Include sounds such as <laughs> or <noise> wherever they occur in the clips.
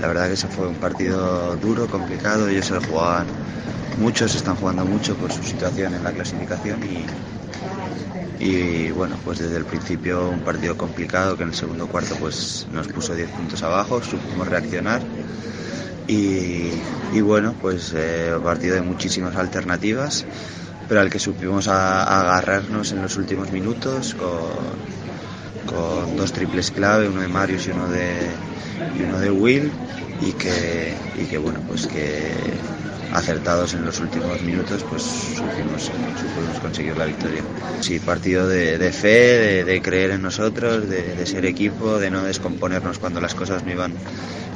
La verdad que ese fue un partido duro, complicado. Ellos se lo jugaban muchos, están jugando mucho por su situación en la clasificación y, y bueno, pues desde el principio un partido complicado que en el segundo cuarto pues nos puso 10 puntos abajo, supimos reaccionar y, y bueno, pues eh, partido de muchísimas alternativas, pero al que supimos a- agarrarnos en los últimos minutos con con dos triples clave, uno de Marius y uno de, uno de Will, y que, y que bueno, pues que acertados en los últimos minutos, pues supimos, supimos conseguir la victoria. Sí, partido de, de fe, de, de creer en nosotros, de, de ser equipo, de no descomponernos cuando las cosas no iban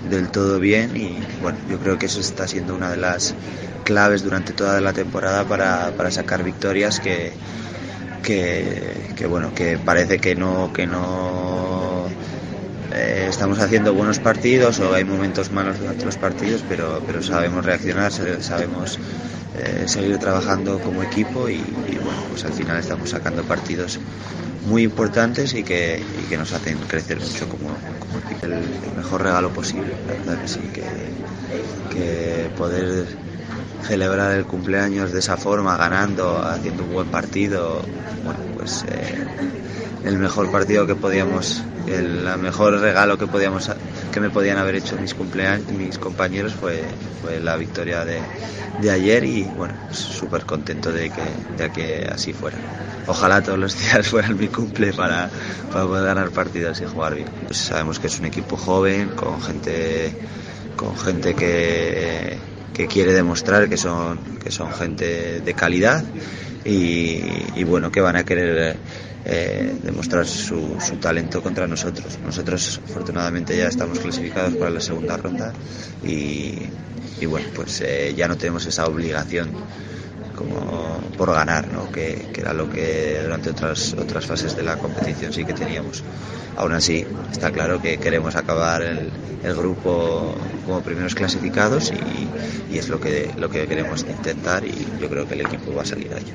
del todo bien y bueno, yo creo que eso está siendo una de las claves durante toda la temporada para, para sacar victorias que, que, que, bueno que parece que no que no eh, estamos haciendo buenos partidos o hay momentos malos durante los partidos pero pero sabemos reaccionar sa- sabemos eh, seguir trabajando como equipo y, bueno pues al final estamos sacando partidos muy importantes y que, y que nos hacen crecer mucho como, como equipo. El, mejor regalo posible la verdad que sí que, que poder celebrar el cumpleaños de esa forma, ganando, haciendo un buen partido, bueno, pues eh, el mejor partido que podíamos, el mejor regalo que podíamos que me podían haber hecho mis cumpleaños, mis compañeros fue, fue la victoria de, de ayer y bueno, súper contento de que, de que así fuera. Ojalá todos los <laughs> días fueran mi cumple para, para poder ganar partidos y jugar bien. Pues sabemos que es un equipo joven, con gente con gente que, que quiere demostrar que son, que son gente de calidad y, y bueno, que van a querer eh, demostrar su, su talento contra nosotros. Nosotros afortunadamente ya estamos clasificados para la segunda ronda y, y bueno, pues eh, ya no tenemos esa obligación como por ganar, ¿no? que, que era lo que durante otras, otras fases de la competición sí que teníamos. Aún así, está claro que queremos acabar el, el grupo como primeros clasificados y, y es lo que, lo que queremos intentar y yo creo que el equipo va a salir a ello.